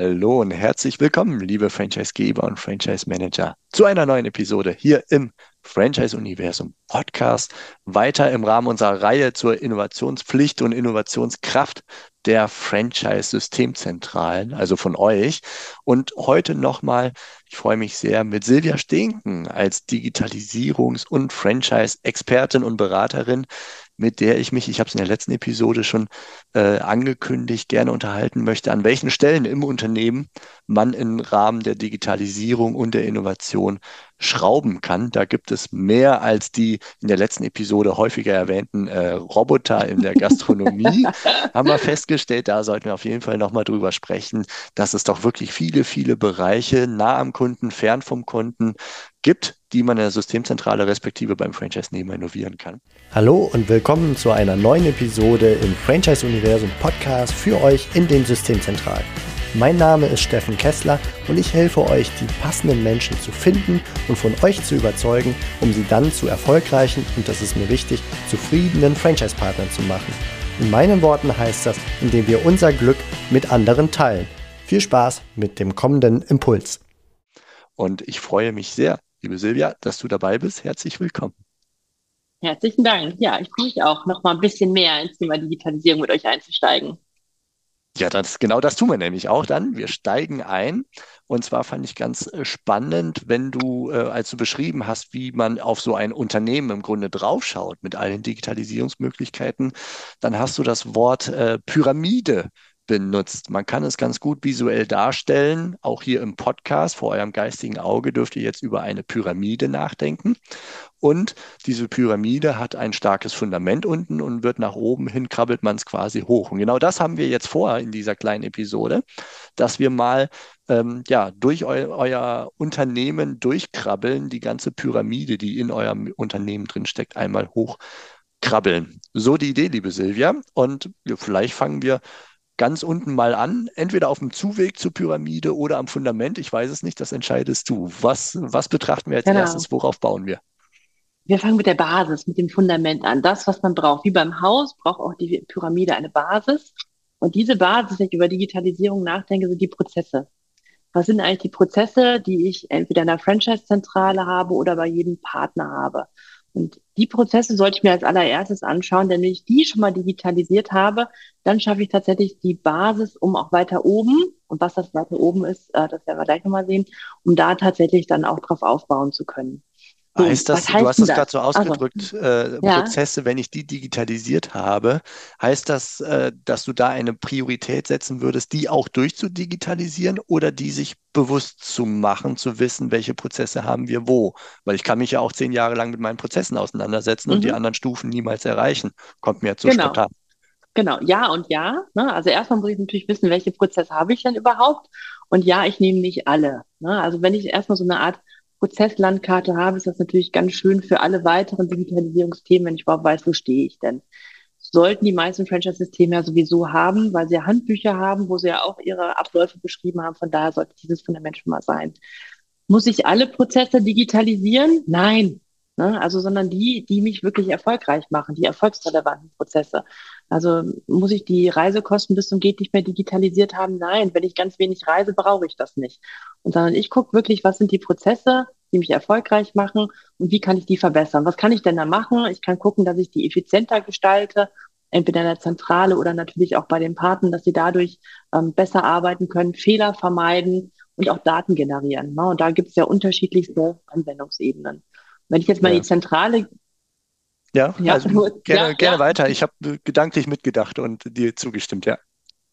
Hallo und herzlich willkommen, liebe Franchisegeber und Franchise Manager, zu einer neuen Episode hier im Franchise Universum Podcast. Weiter im Rahmen unserer Reihe zur Innovationspflicht und Innovationskraft der Franchise-Systemzentralen, also von euch. Und heute nochmal, ich freue mich sehr, mit Silvia Stinken als Digitalisierungs- und Franchise-Expertin und Beraterin mit der ich mich, ich habe es in der letzten Episode schon äh, angekündigt, gerne unterhalten möchte, an welchen Stellen im Unternehmen man im Rahmen der Digitalisierung und der Innovation schrauben kann. Da gibt es mehr als die in der letzten Episode häufiger erwähnten äh, Roboter in der Gastronomie. haben wir festgestellt, da sollten wir auf jeden Fall nochmal drüber sprechen, dass es doch wirklich viele, viele Bereiche nah am Kunden, fern vom Kunden gibt, die man in der Systemzentrale respektive beim Franchise-Nehmer innovieren kann. Hallo und willkommen zu einer neuen Episode im Franchise-Universum Podcast für euch in den Systemzentralen. Mein Name ist Steffen Kessler und ich helfe euch, die passenden Menschen zu finden und von euch zu überzeugen, um sie dann zu erfolgreichen und das ist mir wichtig, zufriedenen Franchise-Partnern zu machen. In meinen Worten heißt das, indem wir unser Glück mit anderen teilen. Viel Spaß mit dem kommenden Impuls. Und ich freue mich sehr, liebe Silvia, dass du dabei bist. Herzlich willkommen. Herzlichen Dank. Ja, ich freue mich auch, noch mal ein bisschen mehr ins Thema Digitalisierung mit euch einzusteigen. Ja, das, genau das tun wir nämlich auch dann. Wir steigen ein. Und zwar fand ich ganz äh, spannend, wenn du, äh, als du beschrieben hast, wie man auf so ein Unternehmen im Grunde draufschaut mit allen Digitalisierungsmöglichkeiten, dann hast du das Wort äh, Pyramide benutzt. Man kann es ganz gut visuell darstellen. Auch hier im Podcast vor eurem geistigen Auge dürft ihr jetzt über eine Pyramide nachdenken. Und diese Pyramide hat ein starkes Fundament unten und wird nach oben hin, krabbelt man es quasi hoch. Und genau das haben wir jetzt vor in dieser kleinen Episode, dass wir mal ähm, ja, durch eu euer Unternehmen durchkrabbeln, die ganze Pyramide, die in eurem Unternehmen drin steckt, einmal hochkrabbeln. So die Idee, liebe Silvia. Und vielleicht fangen wir ganz unten mal an, entweder auf dem Zuweg zur Pyramide oder am Fundament. Ich weiß es nicht, das entscheidest du. Was, was betrachten wir als genau. erstes? Worauf bauen wir? Wir fangen mit der Basis, mit dem Fundament an. Das, was man braucht. Wie beim Haus braucht auch die Pyramide eine Basis. Und diese Basis, wenn ich über Digitalisierung nachdenke, sind die Prozesse. Was sind eigentlich die Prozesse, die ich entweder in der Franchise-Zentrale habe oder bei jedem Partner habe? Und die Prozesse sollte ich mir als allererstes anschauen, denn wenn ich die schon mal digitalisiert habe, dann schaffe ich tatsächlich die Basis, um auch weiter oben, und was das weiter oben ist, äh, das werden wir gleich nochmal sehen, um da tatsächlich dann auch drauf aufbauen zu können. So, heißt das, du hast es gerade so ausgedrückt, also, äh, ja. Prozesse, wenn ich die digitalisiert habe, heißt das, äh, dass du da eine Priorität setzen würdest, die auch durchzudigitalisieren oder die sich bewusst zu machen, zu wissen, welche Prozesse haben wir wo? Weil ich kann mich ja auch zehn Jahre lang mit meinen Prozessen auseinandersetzen mhm. und die mhm. anderen Stufen niemals erreichen. Kommt mir zu genau. spontan. Genau, ja und ja. Ne? Also erstmal muss ich natürlich wissen, welche Prozesse habe ich denn überhaupt? Und ja, ich nehme nicht alle. Ne? Also wenn ich erstmal so eine Art Prozesslandkarte habe, ist das natürlich ganz schön für alle weiteren Digitalisierungsthemen, wenn ich überhaupt weiß, wo stehe ich denn. Sollten die meisten Franchise-Systeme ja sowieso haben, weil sie ja Handbücher haben, wo sie ja auch ihre Abläufe beschrieben haben. Von daher sollte dieses Fundament schon mal sein. Muss ich alle Prozesse digitalisieren? Nein. Ne? Also, sondern die, die mich wirklich erfolgreich machen, die erfolgsrelevanten Prozesse. Also muss ich die Reisekosten bis zum geht nicht mehr digitalisiert haben? Nein, wenn ich ganz wenig reise, brauche ich das nicht. Und sondern ich gucke wirklich, was sind die Prozesse, die mich erfolgreich machen und wie kann ich die verbessern? Was kann ich denn da machen? Ich kann gucken, dass ich die effizienter gestalte, entweder in der Zentrale oder natürlich auch bei den Partnern, dass sie dadurch ähm, besser arbeiten können, Fehler vermeiden und auch Daten generieren. Ne? Und da gibt es ja unterschiedlichste Anwendungsebenen. Wenn ich jetzt mal ja. die Zentrale ja, ja also nur, gerne, ja, gerne weiter. Ich habe gedanklich mitgedacht und dir zugestimmt, ja.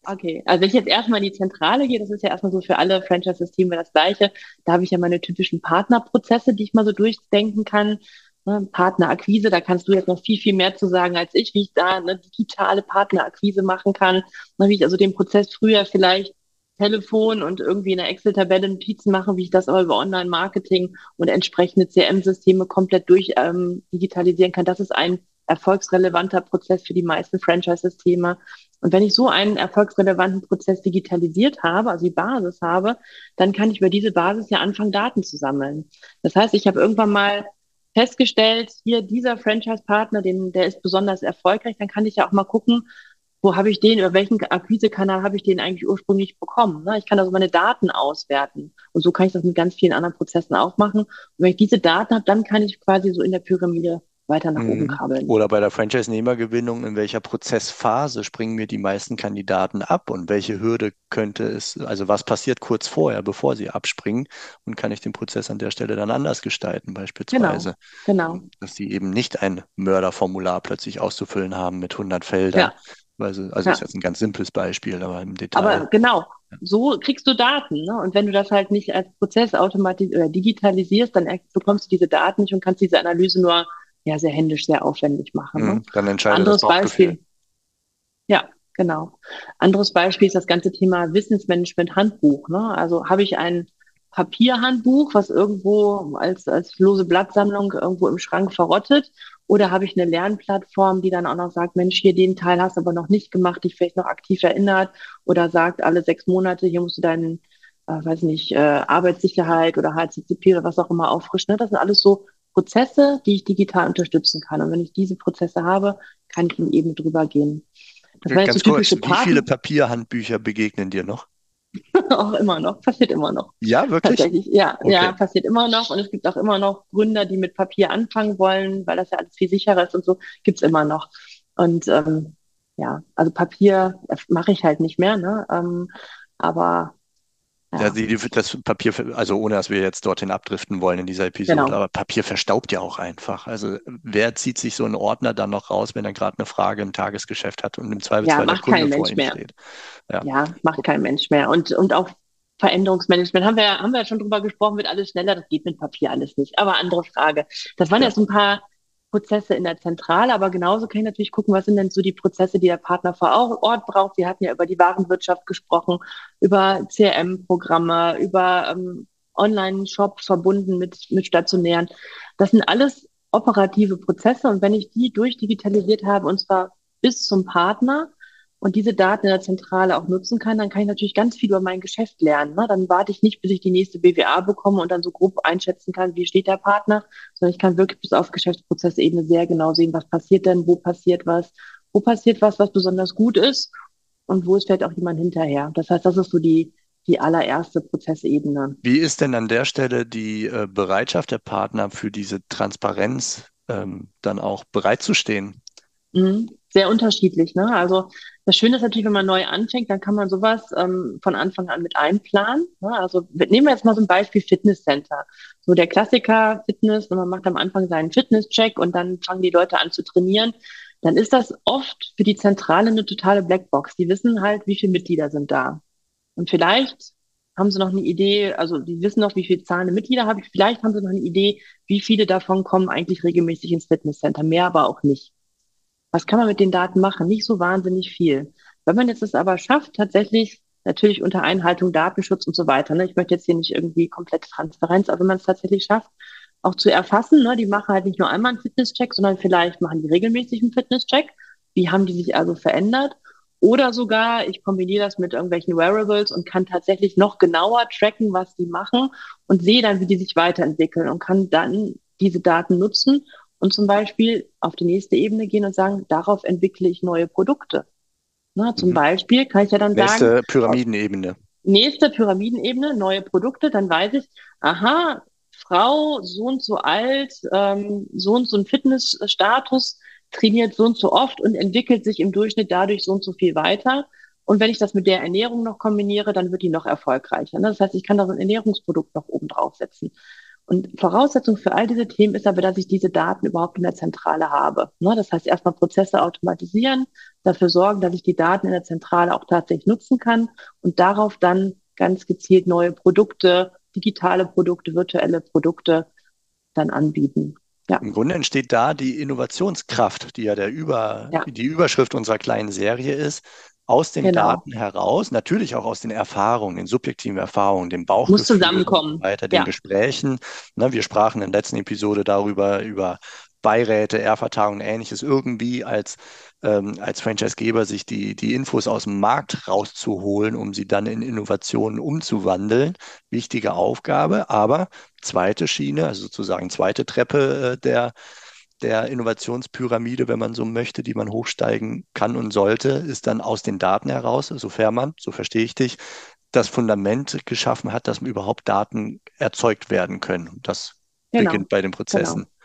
Okay, also wenn ich jetzt erstmal in die Zentrale gehe, das ist ja erstmal so für alle Franchise-Systeme das gleiche. Da habe ich ja meine typischen Partnerprozesse, die ich mal so durchdenken kann. Ne, Partnerakquise, da kannst du jetzt noch viel, viel mehr zu sagen als ich, wie ich da eine digitale Partnerakquise machen kann. Ne, wie ich also den Prozess früher vielleicht Telefon und irgendwie in der Excel-Tabelle Notizen machen, wie ich das aber über Online-Marketing und entsprechende CM-Systeme komplett durch ähm, digitalisieren kann. Das ist ein erfolgsrelevanter Prozess für die meisten Franchise-Systeme. Und wenn ich so einen erfolgsrelevanten Prozess digitalisiert habe, also die Basis habe, dann kann ich über diese Basis ja anfangen, Daten zu sammeln. Das heißt, ich habe irgendwann mal festgestellt, hier dieser Franchise-Partner, der ist besonders erfolgreich, dann kann ich ja auch mal gucken, wo habe ich den, über welchen Akquisekanal habe ich den eigentlich ursprünglich bekommen. Ne? Ich kann also meine Daten auswerten. Und so kann ich das mit ganz vielen anderen Prozessen auch machen. Und wenn ich diese Daten habe, dann kann ich quasi so in der Pyramide weiter nach oben mhm. kabeln. Oder bei der Franchise-Nehmergewinnung, in welcher Prozessphase springen mir die meisten Kandidaten ab und welche Hürde könnte es, also was passiert kurz vorher, bevor sie abspringen und kann ich den Prozess an der Stelle dann anders gestalten, beispielsweise. Genau, genau. Dass sie eben nicht ein Mörderformular plötzlich auszufüllen haben mit 100 Feldern. Ja. Also, also ja. ist jetzt ein ganz simples Beispiel, aber im Detail. Aber genau, so kriegst du Daten. Ne? Und wenn du das halt nicht als Prozess automatisch oder digitalisierst, dann bekommst du diese Daten nicht und kannst diese Analyse nur ja sehr händisch, sehr aufwendig machen. Ne? Mhm, dann entscheidet Anderes das Beispiel. Ja, genau. Anderes Beispiel ist das ganze Thema Wissensmanagement-Handbuch. Ne? Also habe ich ein Papierhandbuch, was irgendwo als, als lose Blattsammlung irgendwo im Schrank verrottet? Oder habe ich eine Lernplattform, die dann auch noch sagt, Mensch, hier den Teil hast du aber noch nicht gemacht, dich vielleicht noch aktiv erinnert oder sagt, alle sechs Monate, hier musst du deinen, äh, weiß nicht, äh, Arbeitssicherheit oder HCCP oder was auch immer auffrischen. Ne? Das sind alles so Prozesse, die ich digital unterstützen kann. Und wenn ich diese Prozesse habe, kann ich in Ebene drüber gehen. Das Ganz so kurz, wie viele Papierhandbücher begegnen dir noch? auch immer noch, passiert immer noch. Ja, wirklich? Tatsächlich, ja, okay. ja, passiert immer noch. Und es gibt auch immer noch Gründer, die mit Papier anfangen wollen, weil das ja alles viel sicherer ist und so, gibt's immer noch. Und ähm, ja, also Papier mache ich halt nicht mehr, ne? Ähm, aber ja, die, die, das Papier, also ohne dass wir jetzt dorthin abdriften wollen in dieser Episode, genau. aber Papier verstaubt ja auch einfach. Also wer zieht sich so einen Ordner dann noch raus, wenn er gerade eine Frage im Tagesgeschäft hat und im Zweifelsfall ja, der Kunde vor ihm mehr. steht? Ja. ja, macht kein Mensch mehr. Und, und auch Veränderungsmanagement haben wir, haben wir ja schon drüber gesprochen, wird alles schneller, das geht mit Papier alles nicht. Aber andere Frage. Das waren ja so ein paar Prozesse in der Zentrale, aber genauso kann ich natürlich gucken, was sind denn so die Prozesse, die der Partner vor Ort braucht. Wir hatten ja über die Warenwirtschaft gesprochen, über CRM-Programme, über ähm, Online-Shops verbunden mit, mit stationären. Das sind alles operative Prozesse und wenn ich die durchdigitalisiert habe, und zwar bis zum Partner, und diese Daten in der Zentrale auch nutzen kann, dann kann ich natürlich ganz viel über mein Geschäft lernen. Ne? Dann warte ich nicht, bis ich die nächste BWA bekomme und dann so grob einschätzen kann, wie steht der Partner, sondern ich kann wirklich bis auf Geschäftsprozessebene sehr genau sehen, was passiert denn, wo passiert was, wo passiert was, was besonders gut ist und wo ist vielleicht auch jemand hinterher. Das heißt, das ist so die, die allererste Prozessebene. Wie ist denn an der Stelle die äh, Bereitschaft der Partner für diese Transparenz ähm, dann auch bereitzustehen? Mhm sehr unterschiedlich. Ne? Also das Schöne ist natürlich, wenn man neu anfängt, dann kann man sowas ähm, von Anfang an mit einplanen. Ne? Also nehmen wir jetzt mal so ein Beispiel Fitnesscenter. So der Klassiker Fitness, man macht am Anfang seinen Fitnesscheck und dann fangen die Leute an zu trainieren. Dann ist das oft für die Zentrale eine totale Blackbox. Die wissen halt, wie viele Mitglieder sind da. Und vielleicht haben sie noch eine Idee, also die wissen noch, wie viele zahlende Mitglieder habe ich. Vielleicht haben sie noch eine Idee, wie viele davon kommen eigentlich regelmäßig ins Fitnesscenter. Mehr aber auch nicht. Was kann man mit den Daten machen? Nicht so wahnsinnig viel. Wenn man jetzt es aber schafft, tatsächlich natürlich unter Einhaltung Datenschutz und so weiter. Ne? Ich möchte jetzt hier nicht irgendwie komplette Transparenz, aber wenn man es tatsächlich schafft, auch zu erfassen, ne? die machen halt nicht nur einmal einen Fitnesscheck, sondern vielleicht machen die regelmäßig einen Fitnesscheck. Wie haben die sich also verändert? Oder sogar, ich kombiniere das mit irgendwelchen Wearables und kann tatsächlich noch genauer tracken, was die machen und sehe dann, wie die sich weiterentwickeln und kann dann diese Daten nutzen, und zum Beispiel auf die nächste Ebene gehen und sagen, darauf entwickle ich neue Produkte. Na, zum mhm. Beispiel kann ich ja dann nächste sagen. Nächste Pyramidenebene. Nächste Pyramidenebene, neue Produkte, dann weiß ich, aha, Frau, so und so alt, ähm, so und so ein Fitnessstatus, trainiert so und so oft und entwickelt sich im Durchschnitt dadurch so und so viel weiter. Und wenn ich das mit der Ernährung noch kombiniere, dann wird die noch erfolgreicher. Ne? Das heißt, ich kann da so ein Ernährungsprodukt noch oben draufsetzen. Und Voraussetzung für all diese Themen ist aber, dass ich diese Daten überhaupt in der Zentrale habe. Ne? Das heißt, erstmal Prozesse automatisieren, dafür sorgen, dass ich die Daten in der Zentrale auch tatsächlich nutzen kann und darauf dann ganz gezielt neue Produkte, digitale Produkte, virtuelle Produkte dann anbieten. Ja. Im Grunde entsteht da die Innovationskraft, die ja, der Über, ja. die Überschrift unserer kleinen Serie ist, aus den genau. Daten heraus, natürlich auch aus den Erfahrungen, den subjektiven Erfahrungen, dem Bauchgefühl Muss zusammenkommen. weiter, den ja. Gesprächen. Ne, wir sprachen in der letzten Episode darüber, über Beiräte, Ehrvertagungen, ähnliches, irgendwie als, ähm, als Franchisegeber sich die, die Infos aus dem Markt rauszuholen, um sie dann in Innovationen umzuwandeln. Wichtige Aufgabe, aber zweite Schiene, also sozusagen zweite Treppe äh, der der Innovationspyramide, wenn man so möchte, die man hochsteigen kann und sollte, ist dann aus den Daten heraus, sofern man, so verstehe ich dich, das Fundament geschaffen hat, dass überhaupt Daten erzeugt werden können. Das genau. beginnt bei den Prozessen. Genau.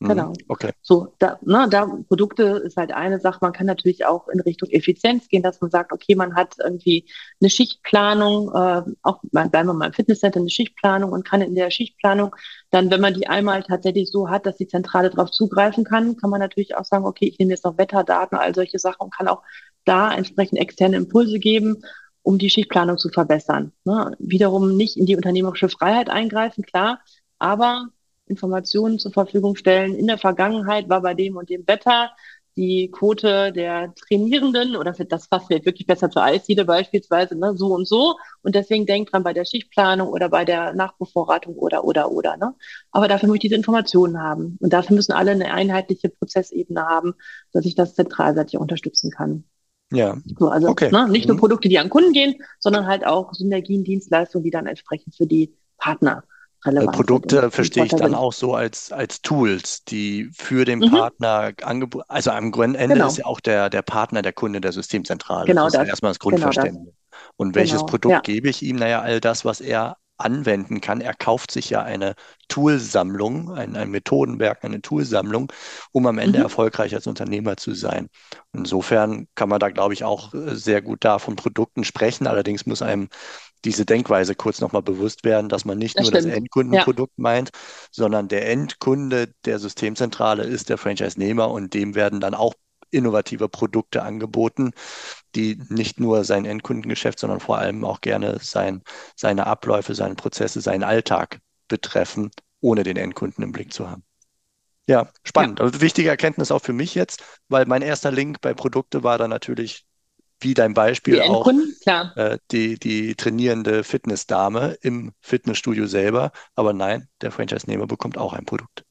Mhm. Genau. Okay. So, da, ne, da Produkte ist halt eine Sache. Man kann natürlich auch in Richtung Effizienz gehen, dass man sagt, okay, man hat irgendwie eine Schichtplanung, äh, auch bleiben wir mal im Fitnesscenter, eine Schichtplanung und kann in der Schichtplanung dann, wenn man die einmal tatsächlich so hat, dass die Zentrale darauf zugreifen kann, kann man natürlich auch sagen, okay, ich nehme jetzt noch Wetterdaten, all solche Sachen und kann auch da entsprechend externe Impulse geben um die Schichtplanung zu verbessern. Ne? Wiederum nicht in die unternehmerische Freiheit eingreifen, klar, aber Informationen zur Verfügung stellen. In der Vergangenheit war bei dem und dem Wetter die Quote der Trainierenden oder das Fass fällt wirklich besser zur Eisdiele beispielsweise, ne, so und so. Und deswegen denkt dran bei der Schichtplanung oder bei der Nachbevorratung oder, oder, oder. Ne? Aber dafür muss ich diese Informationen haben. Und dafür müssen alle eine einheitliche Prozessebene haben, dass ich das zentralseitig unterstützen kann. Ja. So, also okay. ne, nicht nur mhm. Produkte, die an Kunden gehen, sondern halt auch Synergien, Dienstleistungen, die dann entsprechend für die Partner relevant Produkte sind. verstehe ich dann auch so als, als Tools, die für den mhm. Partner angeboten, also am Ende genau. ist ja auch der, der Partner der Kunde der Systemzentrale. Genau das ist ja erstmal das Grundverständnis. Genau das. Und welches genau. Produkt ja. gebe ich ihm? Naja, all das, was er anwenden kann. Er kauft sich ja eine Toolsammlung, ein, ein Methodenwerk, eine Toolsammlung, um am Ende mhm. erfolgreich als Unternehmer zu sein. Insofern kann man da, glaube ich, auch äh, sehr gut da von Produkten sprechen. Allerdings muss einem diese Denkweise kurz nochmal bewusst werden, dass man nicht das nur stimmt. das Endkundenprodukt ja. meint, sondern der Endkunde der Systemzentrale ist der Franchise-Nehmer und dem werden dann auch innovative Produkte angeboten, die nicht nur sein Endkundengeschäft, sondern vor allem auch gerne sein, seine Abläufe, seine Prozesse, seinen Alltag betreffen, ohne den Endkunden im Blick zu haben. Ja, spannend. Ja. Also wichtige Erkenntnis auch für mich jetzt, weil mein erster Link bei Produkte war dann natürlich wie dein Beispiel auch äh, die, die trainierende Fitnessdame im Fitnessstudio selber. Aber nein, der Franchise-Nehmer bekommt auch ein Produkt.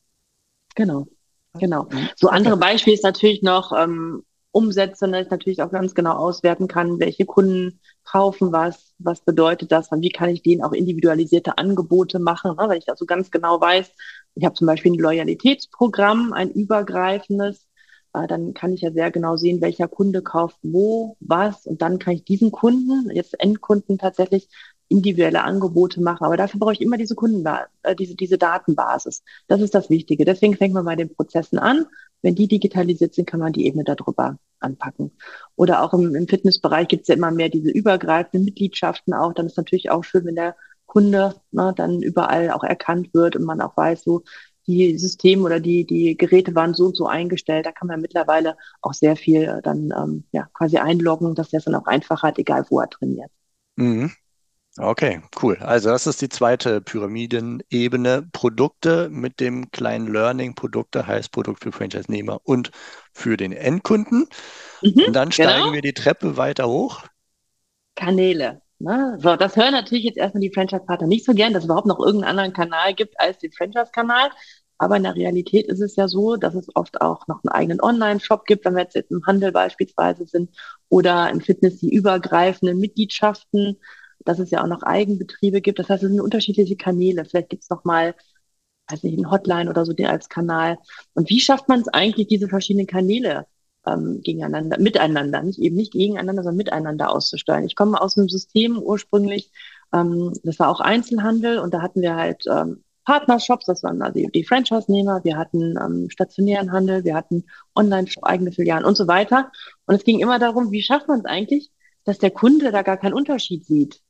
Genau, genau. Mhm. So andere Beispiele ist natürlich noch ähm, Umsätze, dass ich natürlich auch ganz genau auswerten kann, welche Kunden kaufen was, was bedeutet das, und wie kann ich denen auch individualisierte Angebote machen, ne, weil ich also ganz genau weiß, ich habe zum Beispiel ein Loyalitätsprogramm, ein übergreifendes, dann kann ich ja sehr genau sehen, welcher Kunde kauft wo, was und dann kann ich diesen Kunden, jetzt Endkunden tatsächlich individuelle Angebote machen. Aber dafür brauche ich immer diese Kunden, äh, diese, diese Datenbasis. Das ist das Wichtige. Deswegen fängt man bei den Prozessen an. Wenn die digitalisiert sind, kann man die Ebene darüber anpacken. Oder auch im, im Fitnessbereich gibt es ja immer mehr diese übergreifenden Mitgliedschaften auch. Dann ist natürlich auch schön, wenn der Kunde ne, dann überall auch erkannt wird und man auch weiß, so die Systeme oder die, die Geräte waren so und so eingestellt. Da kann man mittlerweile auch sehr viel dann ähm, ja, quasi einloggen, dass der es dann auch einfacher hat, egal wo er trainiert. Mhm. Okay, cool. Also das ist die zweite Pyramidenebene. Produkte mit dem kleinen Learning. Produkte heißt Produkt für Franchise-Nehmer und für den Endkunden. Mhm, und dann steigen genau. wir die Treppe weiter hoch. Kanäle. Ne? So, das hören natürlich jetzt erstmal die Franchise-Partner nicht so gern, dass es überhaupt noch irgendeinen anderen Kanal gibt als den Franchise-Kanal. Aber in der Realität ist es ja so, dass es oft auch noch einen eigenen Online-Shop gibt, wenn wir jetzt im Handel beispielsweise sind oder im Fitness die übergreifenden Mitgliedschaften, dass es ja auch noch Eigenbetriebe gibt. Das heißt, es sind unterschiedliche Kanäle. Vielleicht gibt es noch mal, weiß nicht, ein Hotline oder so als Kanal. Und wie schafft man es eigentlich, diese verschiedenen Kanäle ähm, gegeneinander, miteinander, nicht eben nicht gegeneinander, sondern miteinander auszusteuern. Ich komme aus einem System ursprünglich, ähm, das war auch Einzelhandel und da hatten wir halt ähm, Partnershops, das waren also die Franchise-Nehmer, wir hatten ähm, stationären Handel, wir hatten Online-Shop, eigene Filialen und so weiter. Und es ging immer darum, wie schafft man es eigentlich, dass der Kunde da gar keinen Unterschied sieht.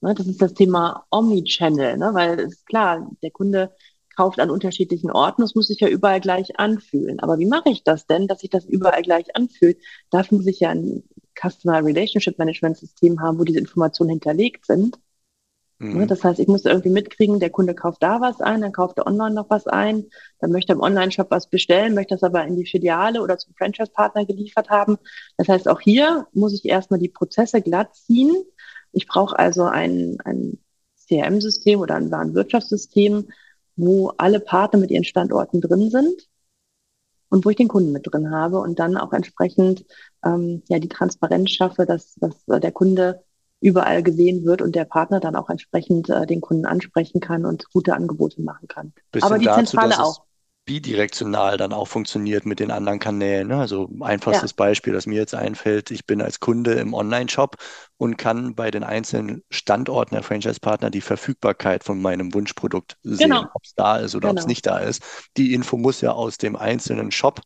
Ne, das ist das Thema Omnichannel, ne, weil es ist klar, der Kunde kauft an unterschiedlichen Orten. Es muss sich ja überall gleich anfühlen. Aber wie mache ich das denn, dass sich das überall gleich anfühlt? Dafür muss ich ja ein Customer Relationship Management System haben, wo diese Informationen hinterlegt sind. Mhm. Das heißt, ich muss irgendwie mitkriegen, der Kunde kauft da was ein, dann kauft er online noch was ein, dann möchte er im Online-Shop was bestellen, möchte das aber in die Filiale oder zum Franchise-Partner geliefert haben. Das heißt, auch hier muss ich erstmal die Prozesse glatt ziehen. Ich brauche also ein, ein CRM-System oder ein Warenwirtschaftssystem, wo alle Partner mit ihren Standorten drin sind und wo ich den Kunden mit drin habe und dann auch entsprechend ähm, ja die Transparenz schaffe, dass, dass der Kunde überall gesehen wird und der Partner dann auch entsprechend äh, den Kunden ansprechen kann und gute Angebote machen kann. Bisschen Aber die dazu, Zentrale auch. Bidirektional dann auch funktioniert mit den anderen Kanälen. Ne? Also einfachstes ja. Beispiel, das mir jetzt einfällt, ich bin als Kunde im Online-Shop und kann bei den einzelnen Standorten der Franchise-Partner die Verfügbarkeit von meinem Wunschprodukt sehen, genau. ob es da ist oder genau. ob es nicht da ist. Die Info muss ja aus dem einzelnen Shop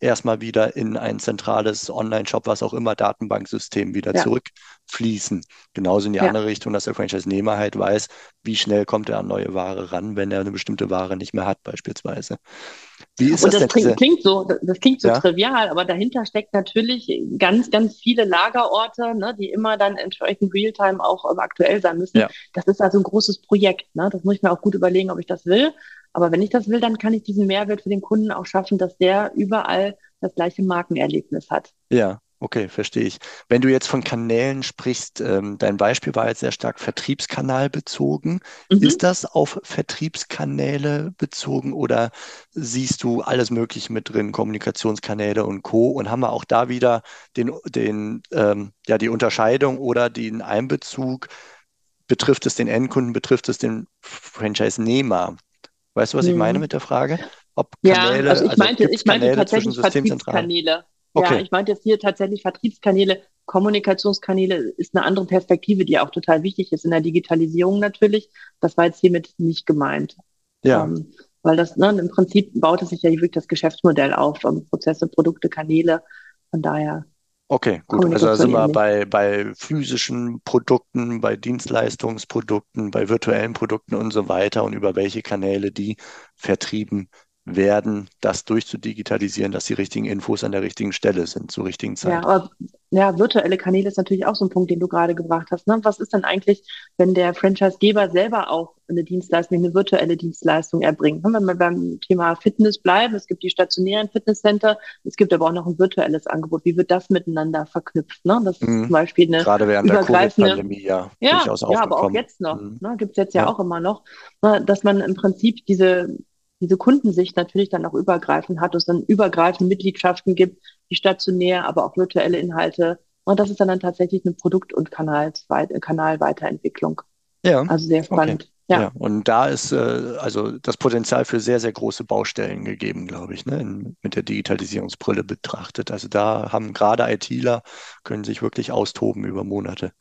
erstmal wieder in ein zentrales Online-Shop, was auch immer, Datenbanksystem wieder ja. zurückfließen. Genauso in die ja. andere Richtung, dass der Franchise-Nehmer halt weiß, wie schnell kommt er an neue Ware ran, wenn er eine bestimmte Ware nicht mehr hat, beispielsweise. Wie ist Und das, das klingt, klingt, so, das klingt so ja? trivial, aber dahinter steckt natürlich ganz, ganz viele Lagerorte, ne, die immer dann entsprechend Realtime auch aktuell sein müssen. Das ist also ein großes Projekt. Ne? Das muss ich mir auch gut überlegen, ob ich das will. Aber wenn ich das will, dann kann ich diesen Mehrwert für den Kunden auch schaffen, dass der überall das gleiche Markenerlebnis hat. Ja, okay, verstehe ich. Wenn du jetzt von Kanälen sprichst, ähm, dein Beispiel war jetzt sehr stark Vertriebskanal bezogen. Mhm. Ist das auf Vertriebskanäle bezogen oder siehst du alles Mögliche mit drin, Kommunikationskanäle und Co. Und haben wir auch da wieder den, den, ähm, ja, die Unterscheidung oder den Einbezug? Betrifft es den Endkunden, betrifft es den Franchise-Nehmer? Weißt du, was ich meine hm. mit der Frage? Ob Kanäle, ja, also ich also meinte, ich meinte tatsächlich Vertriebskanäle. Okay. Ja, ich meinte jetzt hier tatsächlich Vertriebskanäle, Kommunikationskanäle ist eine andere Perspektive, die auch total wichtig ist in der Digitalisierung natürlich. Das war jetzt hiermit nicht gemeint. Ja. Ähm, weil das, ne, im Prinzip baut es sich ja wirklich das Geschäftsmodell auf, um Prozesse, Produkte, Kanäle. Von daher Okay, gut. Also da sind wir bei, bei physischen Produkten, bei Dienstleistungsprodukten, bei virtuellen Produkten und so weiter und über welche Kanäle die vertrieben werden, das durchzudigitalisieren, dass die richtigen Infos an der richtigen Stelle sind, zur richtigen Zeit. Ja, aber ja, virtuelle Kanäle ist natürlich auch so ein Punkt, den du gerade gebracht hast. Ne? Was ist denn eigentlich, wenn der Franchisegeber selber auch eine Dienstleistung, eine virtuelle Dienstleistung erbringt? Ne? Wenn wir beim Thema Fitness bleiben, es gibt die stationären Fitnesscenter, es gibt aber auch noch ein virtuelles Angebot. Wie wird das miteinander verknüpft? Ne? Das ist mhm. zum Beispiel eine Gerade während der Covid-Pandemie, ja. Ja, ja, aber auch jetzt noch. Mhm. Ne? Gibt es jetzt ja, ja, auch immer noch, ne? dass man im Prinzip diese diese Kundensicht natürlich dann auch übergreifend hat, es dann übergreifende Mitgliedschaften gibt, die stationär, aber auch virtuelle Inhalte. Und das ist dann, dann tatsächlich eine Produkt- und Kanalweiterentwicklung. Ja. Also sehr spannend. Okay. Ja. ja. und da ist äh, also das Potenzial für sehr, sehr große Baustellen gegeben, glaube ich, ne, in, mit der Digitalisierungsbrille betrachtet. Also da haben gerade ITler, können sich wirklich austoben über Monate.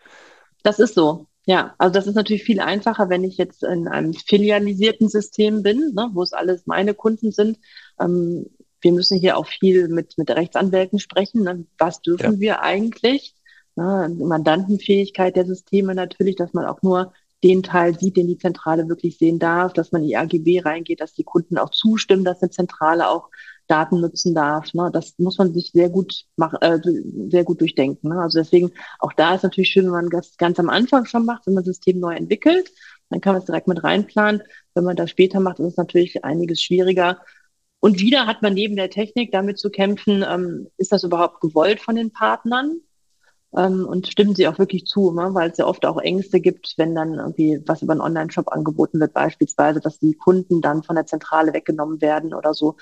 Das ist so. Ja, also das ist natürlich viel einfacher, wenn ich jetzt in einem filialisierten System bin, ne, wo es alles meine Kunden sind. Ähm, wir müssen hier auch viel mit, mit Rechtsanwälten sprechen. Ne? Was dürfen ja. wir eigentlich? Ne? Mandantenfähigkeit der Systeme natürlich, dass man auch nur den Teil sieht, den die Zentrale wirklich sehen darf, dass man in die AGB reingeht, dass die Kunden auch zustimmen, dass eine Zentrale auch Daten nutzen darf. Ne? Das muss man sich sehr gut machen, äh, sehr gut durchdenken. Ne? Also deswegen, auch da ist natürlich schön, wenn man das ganz am Anfang schon macht, wenn man das System neu entwickelt, dann kann man es direkt mit reinplanen. Wenn man das später macht, ist es natürlich einiges schwieriger. Und wieder hat man neben der Technik damit zu kämpfen, ähm, ist das überhaupt gewollt von den Partnern? Ähm, und stimmen sie auch wirklich zu, ne? weil es ja oft auch Ängste gibt, wenn dann irgendwie was über einen Online-Shop angeboten wird, beispielsweise, dass die Kunden dann von der Zentrale weggenommen werden oder so.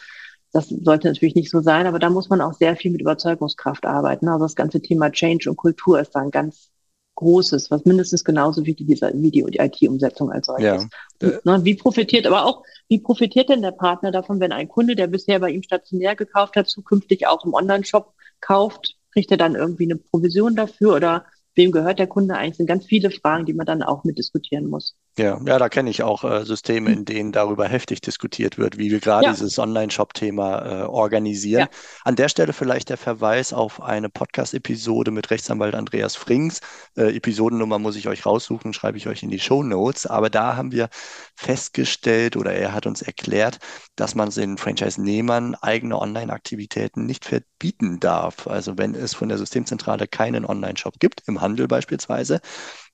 Das sollte natürlich nicht so sein, aber da muss man auch sehr viel mit Überzeugungskraft arbeiten. Also das ganze Thema Change und Kultur ist da ein ganz großes, was mindestens genauso wie die, wie die IT-Umsetzung als solches. Ja. Ne, wie profitiert, aber auch, wie profitiert denn der Partner davon, wenn ein Kunde, der bisher bei ihm stationär gekauft hat, zukünftig auch im Online-Shop kauft? Kriegt er dann irgendwie eine Provision dafür oder wem gehört der Kunde eigentlich? Das sind ganz viele Fragen, die man dann auch mit diskutieren muss. Ja, ja, da kenne ich auch äh, Systeme, in denen darüber heftig diskutiert wird, wie wir gerade ja. dieses Online-Shop-Thema äh, organisieren. Ja. An der Stelle vielleicht der Verweis auf eine Podcast-Episode mit Rechtsanwalt Andreas Frings. Äh, Episodennummer muss ich euch raussuchen, schreibe ich euch in die Show Notes. Aber da haben wir festgestellt oder er hat uns erklärt, dass man den Franchise-Nehmern eigene Online-Aktivitäten nicht verbieten darf. Also wenn es von der Systemzentrale keinen Online-Shop gibt, im Handel beispielsweise,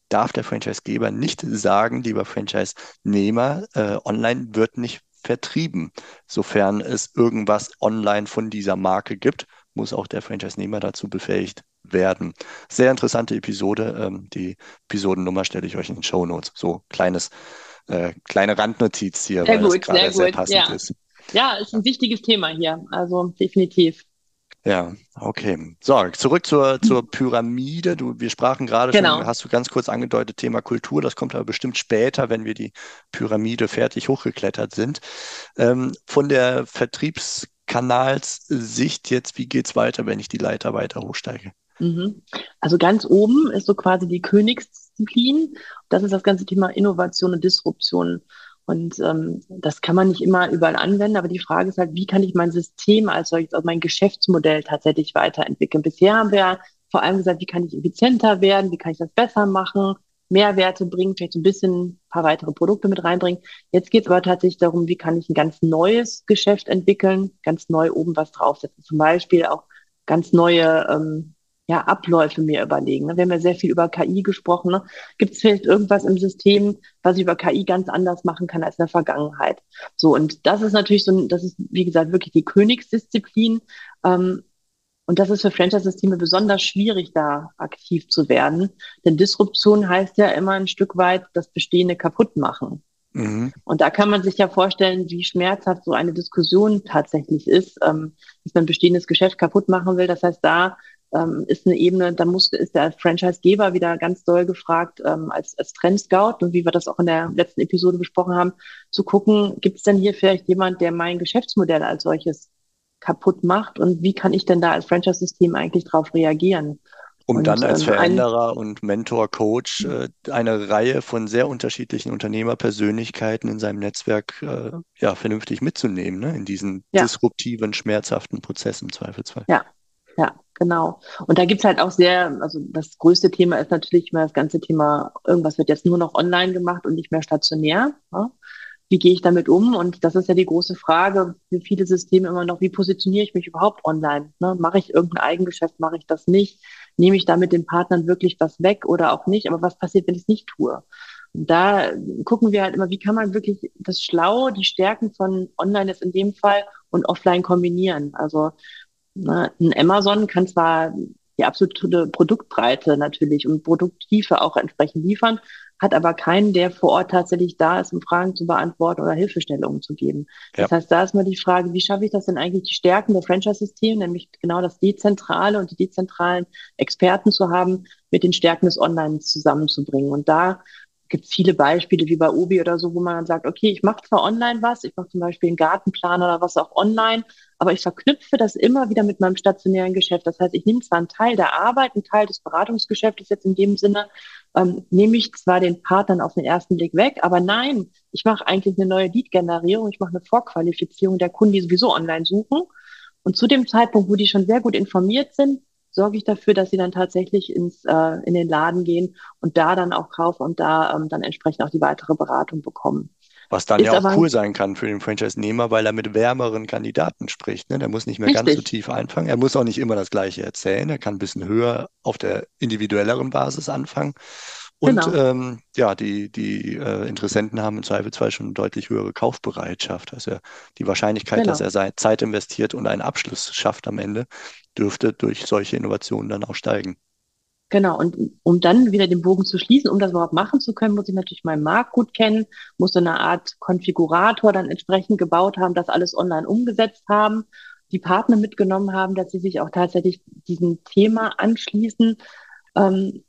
darf der Franchisegeber nicht sagen, lieber Franchise-Nehmer, äh, online wird nicht vertrieben. Sofern es irgendwas online von dieser Marke gibt, muss auch der Franchise-Nehmer dazu befähigt werden. Sehr interessante Episode. Ähm, die Episodennummer stelle ich euch in den Show Notes. So kleines, äh, kleine Randnotiz hier, sehr weil gut, es gerade sehr, sehr, passend ja. ist. Ja, ist ein wichtiges Thema hier. Also definitiv. Ja, okay. So, zurück zur, zur Pyramide. Du, wir sprachen gerade Genau. schon, hast du ganz kurz angedeutet, Thema Kultur. Das kommt aber bestimmt später, wenn wir die Pyramide fertig hochgeklettert sind. Ähm, von der Vertriebskanalssicht jetzt, wie geht's weiter, wenn ich die Leiter weiter hochsteige? Mhm. Also ganz oben ist so quasi die Königsdisziplin. Das ist das ganze Thema Innovation und Disruption. Und ähm, das kann man nicht immer überall anwenden, aber die Frage ist halt, wie kann ich mein System als solches, also mein Geschäftsmodell tatsächlich weiterentwickeln? Bisher haben wir vor allem gesagt, wie kann ich effizienter werden, wie kann ich das besser machen, Mehrwerte bringen, vielleicht ein bisschen ein paar weitere Produkte mit reinbringen. Jetzt geht es aber tatsächlich darum, wie kann ich ein ganz neues Geschäft entwickeln, ganz neu oben was draufsetzen. Zum Beispiel auch ganz neue ähm, ja, Abläufe mir überlegen. Ne? Wir haben ja sehr viel über KI gesprochen. Ne? Gibt es vielleicht irgendwas im System, was ich über KI ganz anders machen kann als in der Vergangenheit? So, und das ist natürlich so, ein, das ist, wie gesagt, wirklich die Königsdisziplin. Ähm, und das ist für Franchise-Systeme besonders schwierig, da aktiv zu werden. Denn Disruption heißt ja immer ein Stück weit das Bestehende kaputt machen. Mhm. Und da kann man sich ja vorstellen, wie schmerzhaft so eine Diskussion tatsächlich ist, ähm, dass man bestehendes Geschäft kaputt machen will. Das heißt, da ähm, ist eine Ebene, da muss, ist der Franchisegeber wieder ganz doll gefragt, ähm, als, als Trendscout und wie wir das auch in der letzten Episode besprochen haben, zu gucken, gibt es denn hier vielleicht jemand, der mein Geschäftsmodell als solches kaputt macht und wie kann ich denn da als Franchise-System eigentlich darauf reagieren? Um und, dann als ähm, Veränderer ein- und Mentor, Coach äh, eine Reihe von sehr unterschiedlichen Unternehmerpersönlichkeiten in seinem Netzwerk äh, ja, vernünftig mitzunehmen, ne? in diesen Ja. disruptiven, schmerzhaften Prozess im Zweifelsfall. Ja, ja, genau. Und da gibt's halt auch sehr, also das größte Thema ist natürlich immer das ganze Thema, irgendwas wird jetzt nur noch online gemacht und nicht mehr stationär. Ne? Wie gehe ich damit um? Und das ist ja die große Frage für viele Systeme immer noch, wie positioniere ich mich überhaupt online? Ne? Mache ich irgendein Eigengeschäft, mache ich das nicht? Nehme ich da mit den Partnern wirklich was weg oder auch nicht? Aber was passiert, wenn ich es nicht tue? Und da gucken wir halt immer, wie kann man wirklich das Schlau, die Stärken von Online ist in dem Fall und Offline kombinieren. Also Ne, ein Amazon kann zwar die absolute Produktbreite natürlich und Produkttiefe auch entsprechend liefern, hat aber keinen, der vor Ort tatsächlich da ist, um Fragen zu beantworten oder Hilfestellungen zu geben. Ja. Das heißt, da ist mal die Frage, wie schaffe ich das denn eigentlich, die Stärken der Franchise-Systeme, nämlich genau das Dezentrale und die dezentralen Experten zu haben, mit den Stärken des Online zusammenzubringen. Und da gibt viele Beispiele wie bei Obi oder so, wo man dann sagt, okay, ich mache zwar online was, ich mache zum Beispiel einen Gartenplan oder was auch online, aber ich verknüpfe das immer wieder mit meinem stationären Geschäft. Das heißt, ich nehme zwar einen Teil der Arbeit, einen Teil des Beratungsgeschäftes jetzt in dem Sinne, ähm, nehme ich zwar den Partnern auf den ersten Blick weg, aber nein, ich mache eigentlich eine neue Lead-Generierung, ich mache eine Vorqualifizierung der Kunden, die sowieso online suchen. Und zu dem Zeitpunkt, wo die schon sehr gut informiert sind, sorge ich dafür, dass sie dann tatsächlich ins, äh, in den Laden gehen und da dann auch kaufen und da ähm, dann entsprechend auch die weitere Beratung bekommen. Was dann Ist ja auch aber- cool sein kann für den Franchise-Nehmer, weil er mit wärmeren Kandidaten spricht. Ne? Der muss nicht mehr ganz so Richtig. tief einfangen. Er muss auch nicht immer das Gleiche erzählen. Er kann ein bisschen höher auf der individuelleren Basis anfangen. Und Genau. ähm, ja, die, die äh, Interessenten haben im Zweifelsfall schon eine deutlich höhere Kaufbereitschaft. Also die Wahrscheinlichkeit, Genau. dass er seine Zeit investiert und einen Abschluss schafft am Ende, dürfte durch solche Innovationen dann auch steigen. Genau, und um dann wieder den Bogen zu schließen, um das überhaupt machen zu können, muss ich natürlich meinen Markt gut kennen, muss so eine Art Konfigurator dann entsprechend gebaut haben, das alles online umgesetzt haben, die Partner mitgenommen haben, dass sie sich auch tatsächlich diesem Thema anschließen, ähm,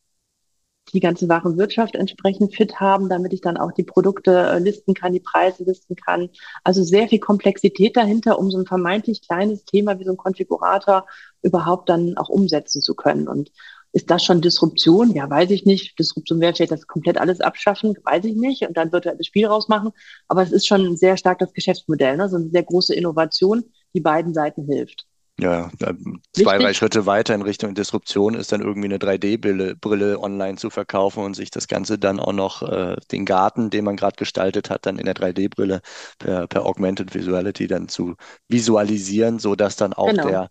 die ganze Warenwirtschaft entsprechend fit haben, damit ich dann auch die Produkte äh, listen kann, die Preise listen kann. Also sehr viel Komplexität dahinter, um so ein vermeintlich kleines Thema wie so ein Konfigurator überhaupt dann auch umsetzen zu können. Und ist das schon Disruption? Ja, weiß ich nicht. Disruption wäre vielleicht das komplett alles abschaffen, weiß ich nicht. Und dann er das Spiel rausmachen. Aber es ist schon sehr stark das Geschäftsmodell, ne? so eine sehr große Innovation, die beiden Seiten hilft. Ja, zwei, drei Schritte weiter in Richtung Disruption ist dann irgendwie eine 3D-Brille Brille online zu verkaufen und sich das Ganze dann auch noch äh, den Garten, den man gerade gestaltet hat, dann in der 3D-Brille per, per Augmented Visuality dann zu visualisieren, so dass dann auch Genau. der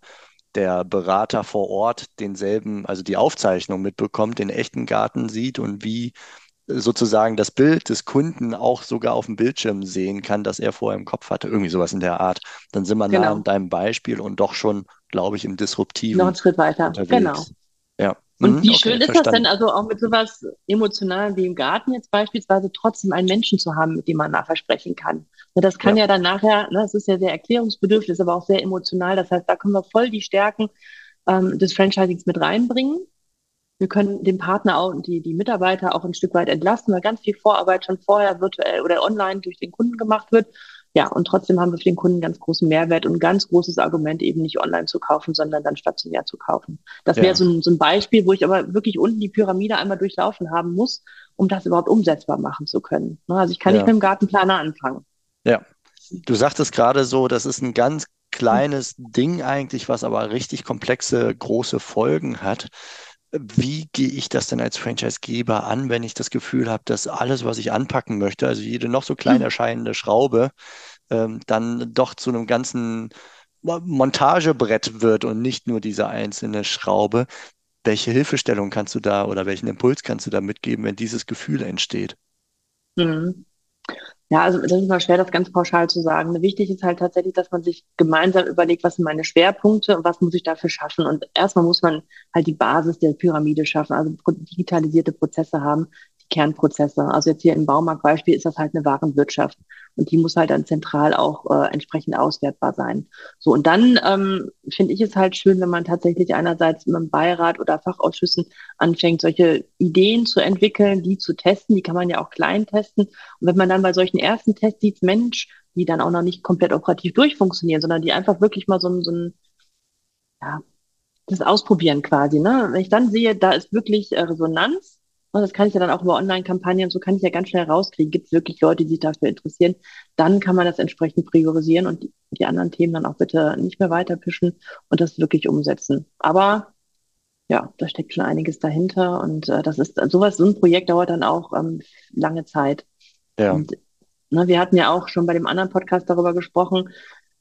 der Berater vor Ort denselben, also die Aufzeichnung mitbekommt, den echten Garten sieht und wie sozusagen das Bild des Kunden auch sogar auf dem Bildschirm sehen kann, das er vorher im Kopf hatte. Irgendwie sowas in der Art. Dann sind wir nah Genau. an deinem Beispiel und doch schon, glaube ich, im Disruptiven Noch einen Schritt weiter. unterwegs. Genau. Ja, Und mhm, wie okay, schön ist verstanden. das denn, also auch mit sowas Emotionalem wie im Garten jetzt beispielsweise, trotzdem einen Menschen zu haben, mit dem man nachher sprechen kann. Das kann ja, ja dann nachher, ne, das ist ja sehr erklärungsbedürftig, aber auch sehr emotional. Das heißt, da können wir voll die Stärken ähm, des Franchisings mit reinbringen. Wir können den Partner auch und die, die Mitarbeiter auch ein Stück weit entlasten, weil ganz viel Vorarbeit schon vorher virtuell oder online durch den Kunden gemacht wird. Ja, und trotzdem haben wir für den Kunden ganz großen Mehrwert und ein ganz großes Argument, eben nicht online zu kaufen, sondern dann stationär zu kaufen. Das wäre so, ein, so ein Beispiel, wo ich aber wirklich unten die Pyramide einmal durchlaufen haben muss, um das überhaupt umsetzbar machen zu können. Ne, also ich kann ja. nicht mit dem Gartenplaner anfangen. Ja, du sagtest gerade so, das ist ein ganz kleines Ding eigentlich, was aber richtig komplexe, große Folgen hat. Wie gehe ich das denn als Franchisegeber an, wenn ich das Gefühl habe, dass alles, was ich anpacken möchte, also jede noch so klein hm. erscheinende Schraube, ähm, dann doch zu einem ganzen Montagebrett wird und nicht nur diese einzelne Schraube. Welche Hilfestellung kannst du da oder welchen Impuls kannst du da mitgeben, wenn dieses Gefühl entsteht? Mhm. Ja, also das ist mal schwer, das ganz pauschal zu sagen. Wichtig ist halt tatsächlich, dass man sich gemeinsam überlegt, was sind meine Schwerpunkte und was muss ich dafür schaffen. Und erstmal muss man halt die Basis der Pyramide schaffen, also digitalisierte Prozesse haben, Kernprozesse. Also jetzt hier im Baumarktbeispiel ist das halt eine Warenwirtschaft und die muss halt dann zentral auch äh, entsprechend auswertbar sein. So und dann ähm, finde ich es halt schön, wenn man tatsächlich einerseits mit dem Beirat oder Fachausschüssen anfängt, solche Ideen zu entwickeln, die zu testen. Die kann man ja auch klein testen. Und wenn man dann bei solchen ersten Tests sieht, Mensch, die dann auch noch nicht komplett operativ durchfunktionieren, sondern die einfach wirklich mal so ein, so ein ja, das Ausprobieren quasi. Ne? Wenn ich dann sehe, da ist wirklich äh, Resonanz, und das kann ich ja dann auch über Online-Kampagnen, so kann ich ja ganz schnell rauskriegen, gibt es wirklich Leute, die sich dafür interessieren. Dann kann man das entsprechend priorisieren und die, die anderen Themen dann auch bitte nicht mehr weiterpischen und das wirklich umsetzen. Aber ja, da steckt schon einiges dahinter und äh, das ist sowas, so ein Projekt dauert dann auch ähm, lange Zeit. Ja. Und, ne, wir hatten ja auch schon bei dem anderen Podcast darüber gesprochen,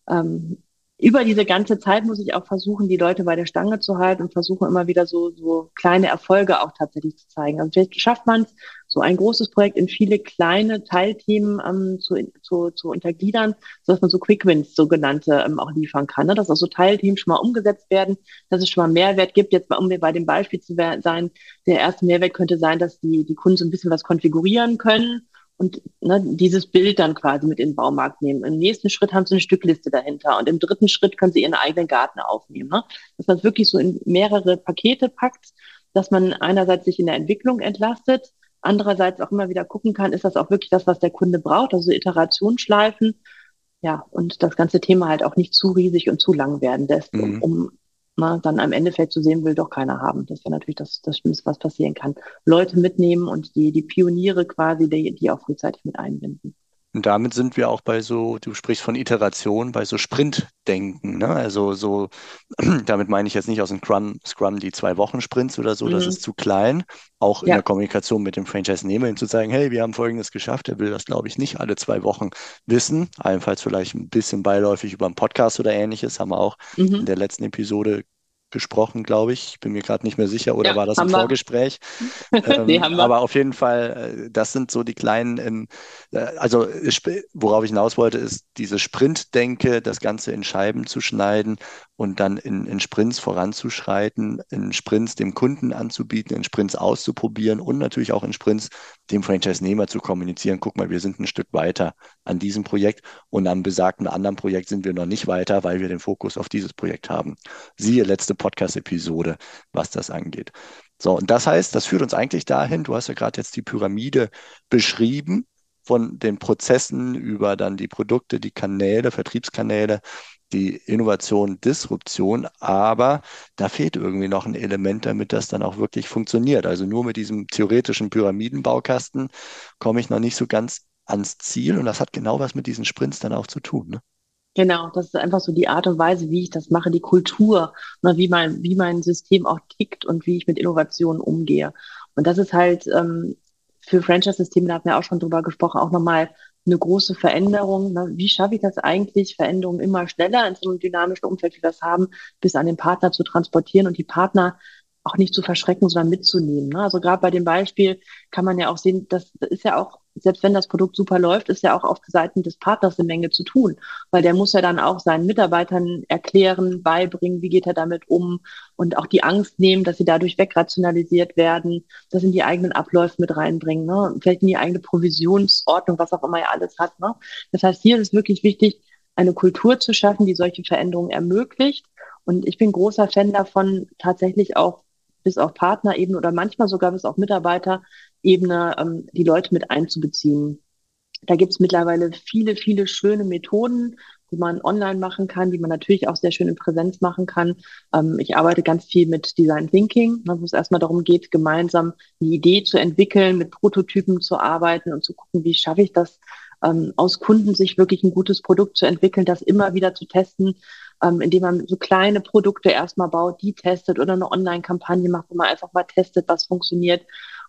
ähm, über diese ganze Zeit muss ich auch versuchen, die Leute bei der Stange zu halten und versuchen immer wieder so, so kleine Erfolge auch tatsächlich zu zeigen. Also vielleicht schafft man es, so ein großes Projekt in viele kleine Teilthemen ähm, zu, zu, zu untergliedern, sodass man so Quick Wins, sogenannte, ähm, auch liefern kann. Ne? Dass auch so Teilthemen schon mal umgesetzt werden, dass es schon mal Mehrwert gibt. Jetzt, um bei dem Beispiel zu sein, der erste Mehrwert könnte sein, dass die, die Kunden so ein bisschen was konfigurieren können und ne, dieses Bild dann quasi mit in den Baumarkt nehmen. Im nächsten Schritt haben sie eine Stückliste dahinter und im dritten Schritt können sie ihren eigenen Garten aufnehmen. Ne? Dass man es wirklich so in mehrere Pakete packt, dass man einerseits sich in der Entwicklung entlastet, andererseits auch immer wieder gucken kann, ist das auch wirklich das, was der Kunde braucht, also Iterationsschleifen. Ja, und das ganze Thema halt auch nicht zu riesig und zu lang werden lässt, mhm. um, um na, dann am Endeffekt zu sehen, will doch keiner haben. Das wäre natürlich das, das Schlimmste, was passieren kann. Leute mitnehmen und die, die Pioniere quasi, die, die auch frühzeitig mit einbinden. Und damit sind wir auch bei so, du sprichst von Iteration, bei so Sprintdenken. Ne? Also so, damit meine ich jetzt nicht aus dem Scrum, Scrum die zwei Wochen Sprints oder so, mhm. das ist zu klein. Auch ja. in der Kommunikation mit dem Franchise-Nehmer, ihm zu sagen, hey, wir haben Folgendes geschafft. Er will das, glaube ich, nicht alle zwei Wochen wissen. Allenfalls vielleicht ein bisschen beiläufig über einen Podcast oder ähnliches, haben wir auch mhm. in der letzten Episode gesprochen, glaube ich. Ich bin mir gerade nicht mehr sicher, oder ja, war das ein Vorgespräch? ähm, nee, aber auf jeden Fall, äh, das sind so die kleinen, ähm, äh, also worauf ich hinaus wollte, ist diese Sprintdenke, das Ganze in Scheiben zu schneiden und dann in, in Sprints voranzuschreiten, in Sprints dem Kunden anzubieten, in Sprints auszuprobieren und natürlich auch in Sprints dem Franchise-Nehmer zu kommunizieren. Guck mal, wir sind ein Stück weiter an diesem Projekt und am besagten anderen Projekt sind wir noch nicht weiter, weil wir den Fokus auf dieses Projekt haben. Siehe letzte Podcast-Episode, was das angeht. So, und das heißt, das führt uns eigentlich dahin, du hast ja gerade jetzt die Pyramide beschrieben, von den Prozessen über dann die Produkte, die Kanäle, Vertriebskanäle, die Innovation, Disruption, aber da fehlt irgendwie noch ein Element, damit das dann auch wirklich funktioniert. Also nur mit diesem theoretischen Pyramidenbaukasten komme ich noch nicht so ganz ans Ziel und das hat genau was mit diesen Sprints dann auch zu tun. Ne? Genau, das ist einfach so die Art und Weise, wie ich das mache, die Kultur, ne, wie mein, wie mein System auch tickt und wie ich mit Innovationen umgehe. Und das ist halt ähm, für Franchise-Systeme, da hatten wir auch schon drüber gesprochen, auch nochmal eine große Veränderung. Ne? Wie schaffe ich das eigentlich, Veränderungen immer schneller in so einem dynamischen Umfeld, wie wir es haben, bis an den Partner zu transportieren und die Partner auch nicht zu verschrecken, sondern mitzunehmen. Ne? Also gerade bei dem Beispiel kann man ja auch sehen, das ist ja auch selbst wenn das Produkt super läuft, ist ja auch auf Seiten des Partners eine Menge zu tun, weil der muss ja dann auch seinen Mitarbeitern erklären, beibringen, wie geht er damit um und auch die Angst nehmen, dass sie dadurch wegrationalisiert werden, das in die eigenen Abläufe mit reinbringen, ne? vielleicht in die eigene Provisionsordnung, was auch immer er alles hat. Ne? Das heißt, hier ist es wirklich wichtig, eine Kultur zu schaffen, die solche Veränderungen ermöglicht. Und ich bin großer Fan davon, tatsächlich auch bis auf Partnerebene oder manchmal sogar bis auf Mitarbeiterebene ähm, die Leute mit einzubeziehen. Da gibt es mittlerweile viele, viele schöne Methoden, die man online machen kann, die man natürlich auch sehr schön in Präsenz machen kann. Ähm, ich arbeite ganz viel mit Design Thinking, ne, wo es erstmal darum geht, gemeinsam eine Idee zu entwickeln, mit Prototypen zu arbeiten und zu gucken, wie schaffe ich das, ähm, aus Kunden sich wirklich ein gutes Produkt zu entwickeln, das immer wieder zu testen, ähm, indem man so kleine Produkte erstmal baut, die testet oder eine Online-Kampagne macht, wo man einfach mal testet, was funktioniert.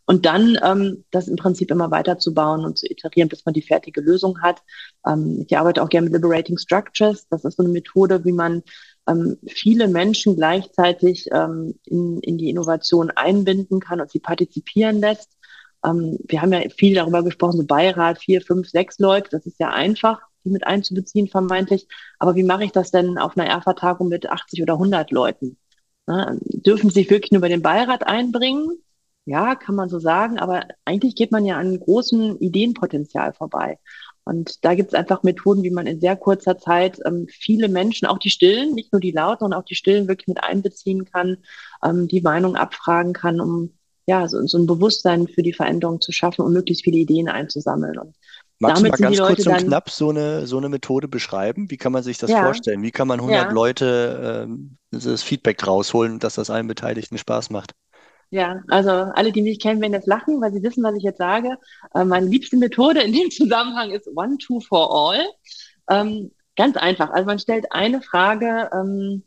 Und dann ähm, das im Prinzip immer weiterzubauen und zu iterieren, bis man die fertige Lösung hat. Ähm, ich arbeite auch gerne mit Liberating Structures. Das ist so eine Methode, wie man ähm, viele Menschen gleichzeitig ähm, in, in die Innovation einbinden kann und sie partizipieren lässt. Ähm, wir haben ja viel darüber gesprochen, so Beirat, vier, fünf, sechs Leute, das ist ja einfach, die mit einzubeziehen, vermeintlich. Aber wie mache ich das denn auf einer ERFA-Tagung mit 80 oder 100 Leuten? Na, dürfen sie sich wirklich nur bei den Beirat einbringen? Ja, kann man so sagen, aber eigentlich geht man ja an großem Ideenpotenzial vorbei. Und da gibt es einfach Methoden, wie man in sehr kurzer Zeit ähm, viele Menschen, auch die Stillen, nicht nur die Lauten, sondern auch die Stillen wirklich mit einbeziehen kann, ähm, die Meinung abfragen kann, um ja, so, so ein Bewusstsein für die Veränderung zu schaffen und möglichst viele Ideen einzusammeln. Und Magst du mal ganz kurz und knapp so eine, so eine Methode beschreiben? Wie kann man sich das ja. vorstellen? Wie kann man 100 ja. Leute ähm, das Feedback rausholen, dass das allen Beteiligten Spaß macht? Ja, also alle, die mich kennen, werden jetzt lachen, weil sie wissen, was ich jetzt sage. Äh, meine liebste Methode in dem Zusammenhang ist One, Two for All. Ähm, ganz einfach. Also man stellt eine Frage, ähm,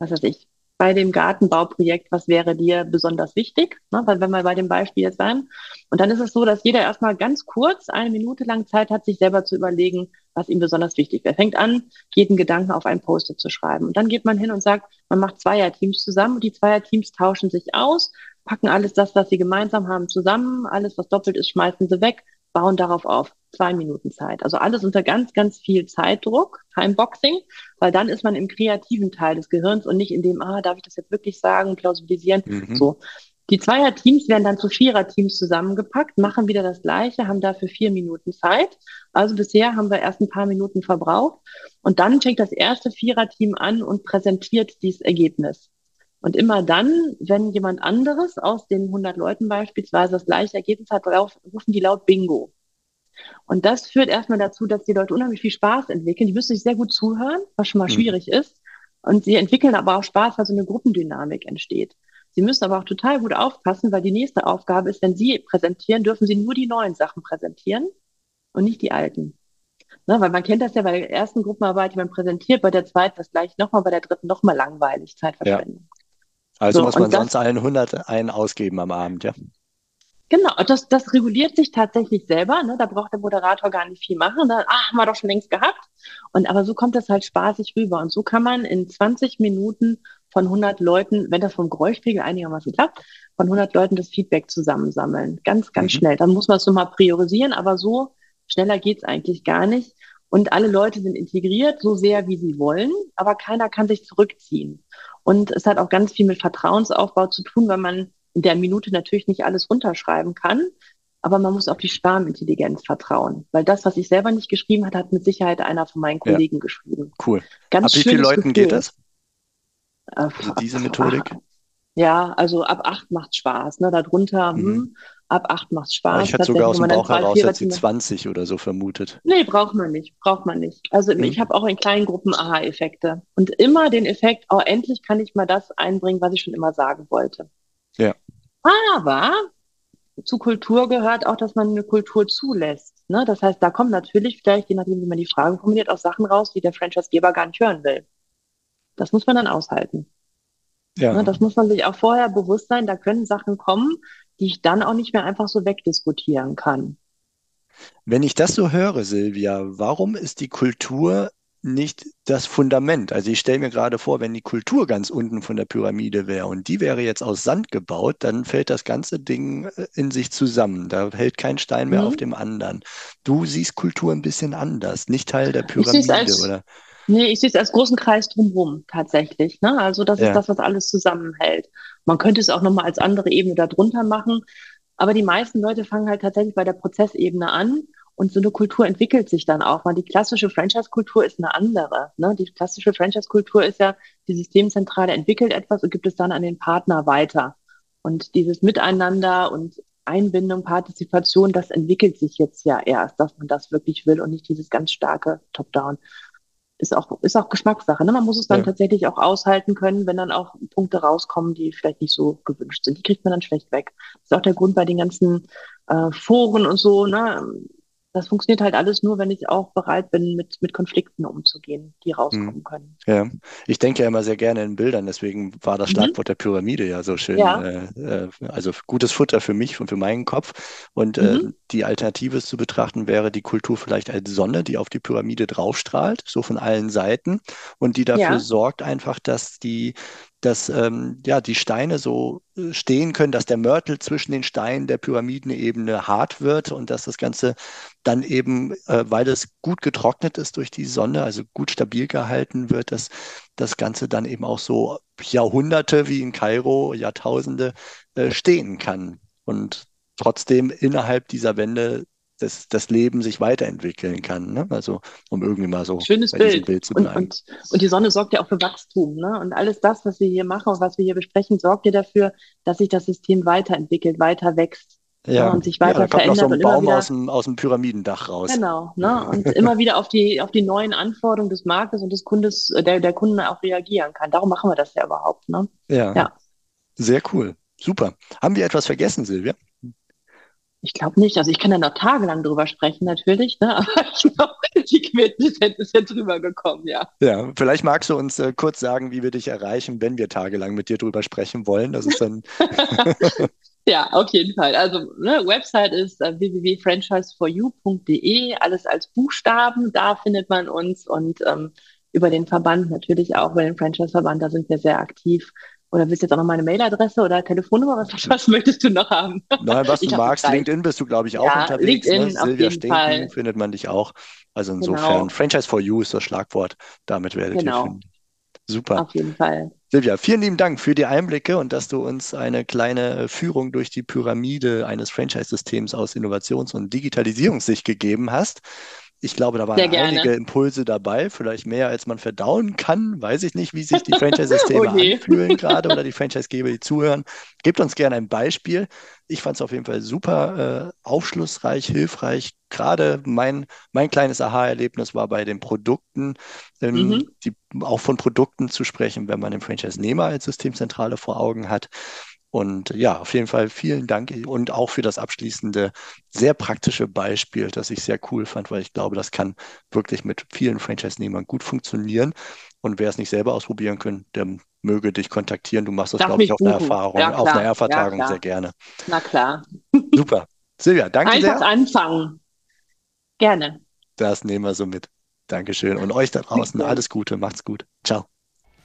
was weiß ich, bei dem Gartenbauprojekt, was wäre dir besonders wichtig? Ne? Weil wenn wir bei dem Beispiel jetzt sein. Und dann ist es so, dass jeder erstmal ganz kurz eine Minute lang Zeit hat, sich selber zu überlegen, was ihm besonders wichtig wäre. Fängt an, jeden Gedanken auf ein Post-it zu schreiben. Und dann geht man hin und sagt, man macht Zweierteams zusammen und die Zweierteams tauschen sich aus, packen alles das, was sie gemeinsam haben, zusammen. Alles, was doppelt ist, schmeißen sie weg, bauen darauf auf zwei Minuten Zeit. Also alles unter ganz, ganz viel Zeitdruck, Timeboxing, weil dann ist man im kreativen Teil des Gehirns und nicht in dem, ah, darf ich das jetzt wirklich sagen, plausibilisieren, mhm. so. Die Zweier-Teams werden dann zu Vierer-Teams zusammengepackt, machen wieder das Gleiche, haben dafür vier Minuten Zeit. Also bisher haben wir erst ein paar Minuten verbraucht. Und dann fängt das erste Vierer-Team an und präsentiert dieses Ergebnis. Und immer dann, wenn jemand anderes aus den 100 Leuten beispielsweise das gleiche Ergebnis hat, rufen die laut Bingo. Und das führt erstmal dazu, dass die Leute unheimlich viel Spaß entwickeln. Die müssen sich sehr gut zuhören, was schon mal mhm. schwierig ist. Und sie entwickeln aber auch Spaß, weil so eine Gruppendynamik entsteht. Sie müssen aber auch total gut aufpassen, weil die nächste Aufgabe ist, wenn Sie präsentieren, dürfen Sie nur die neuen Sachen präsentieren und nicht die alten. Ne, weil man kennt das ja bei der ersten Gruppenarbeit, die man präsentiert, bei der zweiten das gleich nochmal, bei der dritten nochmal langweilig, Zeitverschwendung. Ja. Also so, muss man sonst allen 100 einen ausgeben am Abend, ja? Genau, das, das reguliert sich tatsächlich selber. Ne? Da braucht der Moderator gar nicht viel machen. Da, ah, haben wir doch schon längst gehabt. Und aber so kommt das halt spaßig rüber. Und so kann man in 20 Minuten von 100 Leuten, wenn das vom Geräuschpegel einigermaßen klappt, von 100 Leuten das Feedback zusammensammeln. Ganz, ganz mhm. schnell. Dann muss man es nochmal priorisieren, aber so schneller geht's eigentlich gar nicht. Und alle Leute sind integriert, so sehr wie sie wollen, aber keiner kann sich zurückziehen. Und es hat auch ganz viel mit Vertrauensaufbau zu tun, weil man in der Minute natürlich nicht alles runterschreiben kann, aber man muss auf die Schwarmintelligenz vertrauen, weil das, was ich selber nicht geschrieben hat, hat mit Sicherheit einer von meinen Kollegen ja. geschrieben. Cool. Ganz ab wie vielen Leuten Gefühl. geht das? Also diese Methodik? Ja, also ab acht macht Spaß. Ne? Darunter, mhm. hm, ab acht macht Spaß. Ich hatte sogar aus dem Bauch heraus jetzt die 20 oder so vermutet. Nee, braucht man nicht. Braucht man nicht. Also mhm. ich habe auch in kleinen Gruppen Aha-Effekte. Und immer den Effekt, oh, endlich kann ich mal das einbringen, was ich schon immer sagen wollte. Ja. Aber zu Kultur gehört auch, dass man eine Kultur zulässt. Ne? Das heißt, da kommen natürlich vielleicht, je nachdem, wie man die Fragen formuliert, auch Sachen raus, die der Franchise-Geber gar nicht hören will. Das muss man dann aushalten. Ja. Ne? Das muss man sich auch vorher bewusst sein, da können Sachen kommen, die ich dann auch nicht mehr einfach so wegdiskutieren kann. Wenn ich das so höre, Silvia, warum ist die Kultur nicht das Fundament. Also ich stelle mir gerade vor, wenn die Kultur ganz unten von der Pyramide wäre und die wäre jetzt aus Sand gebaut, dann fällt das ganze Ding äh, in sich zusammen. Da hält kein Stein mehr mhm. auf dem anderen. Du siehst Kultur ein bisschen anders, nicht Teil der Pyramide, als, oder? Nee, ich sehe es als großen Kreis drumherum tatsächlich. Ne? Also das ja. ist das, was alles zusammenhält. Man könnte es auch nochmal als andere Ebene darunter machen. Aber die meisten Leute fangen halt tatsächlich bei der Prozessebene an und so eine Kultur entwickelt sich dann auch, weil die klassische Franchise-Kultur ist eine andere. Ne? Die klassische Franchise-Kultur ist ja, die Systemzentrale entwickelt etwas und gibt es dann an den Partner weiter. Und dieses Miteinander und Einbindung, Partizipation, das entwickelt sich jetzt ja erst, dass man das wirklich will und nicht dieses ganz starke Top-Down. Ist auch, ist auch Geschmackssache. Ne? Man muss es dann ja. tatsächlich auch aushalten können, wenn dann auch Punkte rauskommen, die vielleicht nicht so gewünscht sind. Die kriegt man dann schlecht weg. Das ist auch der Grund bei den ganzen äh, Foren und so. Ne? Das funktioniert halt alles nur, wenn ich auch bereit bin, mit, mit Konflikten umzugehen, die rauskommen hm. können. Ja, ich denke ja immer sehr gerne in Bildern, deswegen war das mhm. Schlagwort mhm. der Pyramide ja so schön. Ja. Äh, äh, also gutes Futter für mich und für meinen Kopf. Und äh, mhm. äh, die Alternative zu betrachten wäre die Kultur vielleicht als Sonne, die auf die Pyramide draufstrahlt, so von allen Seiten und die dafür ja. sorgt einfach, dass die dass ähm, ja, die Steine so äh, stehen können, dass der Mörtel zwischen den Steinen der Pyramidenebene hart wird und dass das Ganze dann eben, äh, weil es gut getrocknet ist durch die Sonne, also gut stabil gehalten wird, dass das Ganze dann eben auch so Jahrhunderte wie in Kairo, Jahrtausende äh, stehen kann. Und trotzdem innerhalb dieser Wände das, das Leben sich weiterentwickeln kann. Ne? Also um irgendwie mal so Schönes Bild. Bild zu bleiben. Und, und, und, die Sonne sorgt ja auch für Wachstum. Ne? Und alles das, was wir hier machen und was wir hier besprechen, sorgt ja dafür, dass sich das System weiterentwickelt, weiter wächst. Ja, ja, und sich weiter ja, da kommt verändert. Noch so ein Baum wieder, aus, dem, aus dem Pyramidendach raus. Genau, ne? und immer wieder auf die, auf die neuen Anforderungen des Marktes und des Kundes, äh, der, der Kunden auch reagieren kann. Darum machen wir das ja überhaupt. Ne? Ja. ja. Sehr cool. Super. Haben wir etwas vergessen, Silvia? Ich glaube nicht. Also ich kann ja noch tagelang drüber sprechen, natürlich, ne? aber ich glaube, die Quintessenz ist ja drüber gekommen, ja. Ja, vielleicht magst du uns äh, kurz sagen, wie wir dich erreichen, wenn wir tagelang mit dir drüber sprechen wollen. Das ist dann. ja, auf jeden Fall. Also ne, Website ist äh, www.franchiseforyou.de, alles als Buchstaben, da findet man uns und ähm, über den Verband natürlich auch, über den Franchise-Verband, da sind wir sehr aktiv. Oder willst du jetzt auch noch meine Mailadresse oder Telefonnummer? Was, was möchtest du noch haben? Nein, was du magst. LinkedIn bist du, glaube ich, auch ja, unterwegs. Ne? LinkedIn, ne? Silvia Stinken Fall. findet man dich auch. Also insofern, genau. Franchise for You ist das Schlagwort. Damit werdet genau. ihr finden. Super. Auf jeden Fall. Silvia, vielen lieben Dank für die Einblicke und dass du uns eine kleine Führung durch die Pyramide eines Franchise-Systems aus Innovations- und Digitalisierungssicht gegeben hast. Ich glaube, da waren einige Impulse dabei, vielleicht mehr als man verdauen kann. Weiß ich nicht, wie sich die Franchise-Systeme oh anfühlen gerade oder die Franchise-Geber, die zuhören. Gebt uns gerne ein Beispiel. Ich fand es auf jeden Fall super äh, aufschlussreich, hilfreich. Gerade mein, mein kleines Aha-Erlebnis war bei den Produkten, ähm, mhm. die, auch von Produkten zu sprechen, wenn man den Franchise-Nehmer als Systemzentrale vor Augen hat. Und ja, auf jeden Fall vielen Dank und auch für das abschließende, sehr praktische Beispiel, das ich sehr cool fand, weil ich glaube, das kann wirklich mit vielen Franchise-Nehmern gut funktionieren. Und wer es nicht selber ausprobieren kann, der möge dich kontaktieren. Du machst das, glaube ich, auf einer Erfahrung, ja, auf einer Erfahrung ja, sehr gerne. Na klar. Super. Silvia, danke Einfach sehr. Einfach anfangen. Gerne. Das nehmen wir so mit. Dankeschön. Und euch da draußen alles Gute. Macht's gut. Ciao.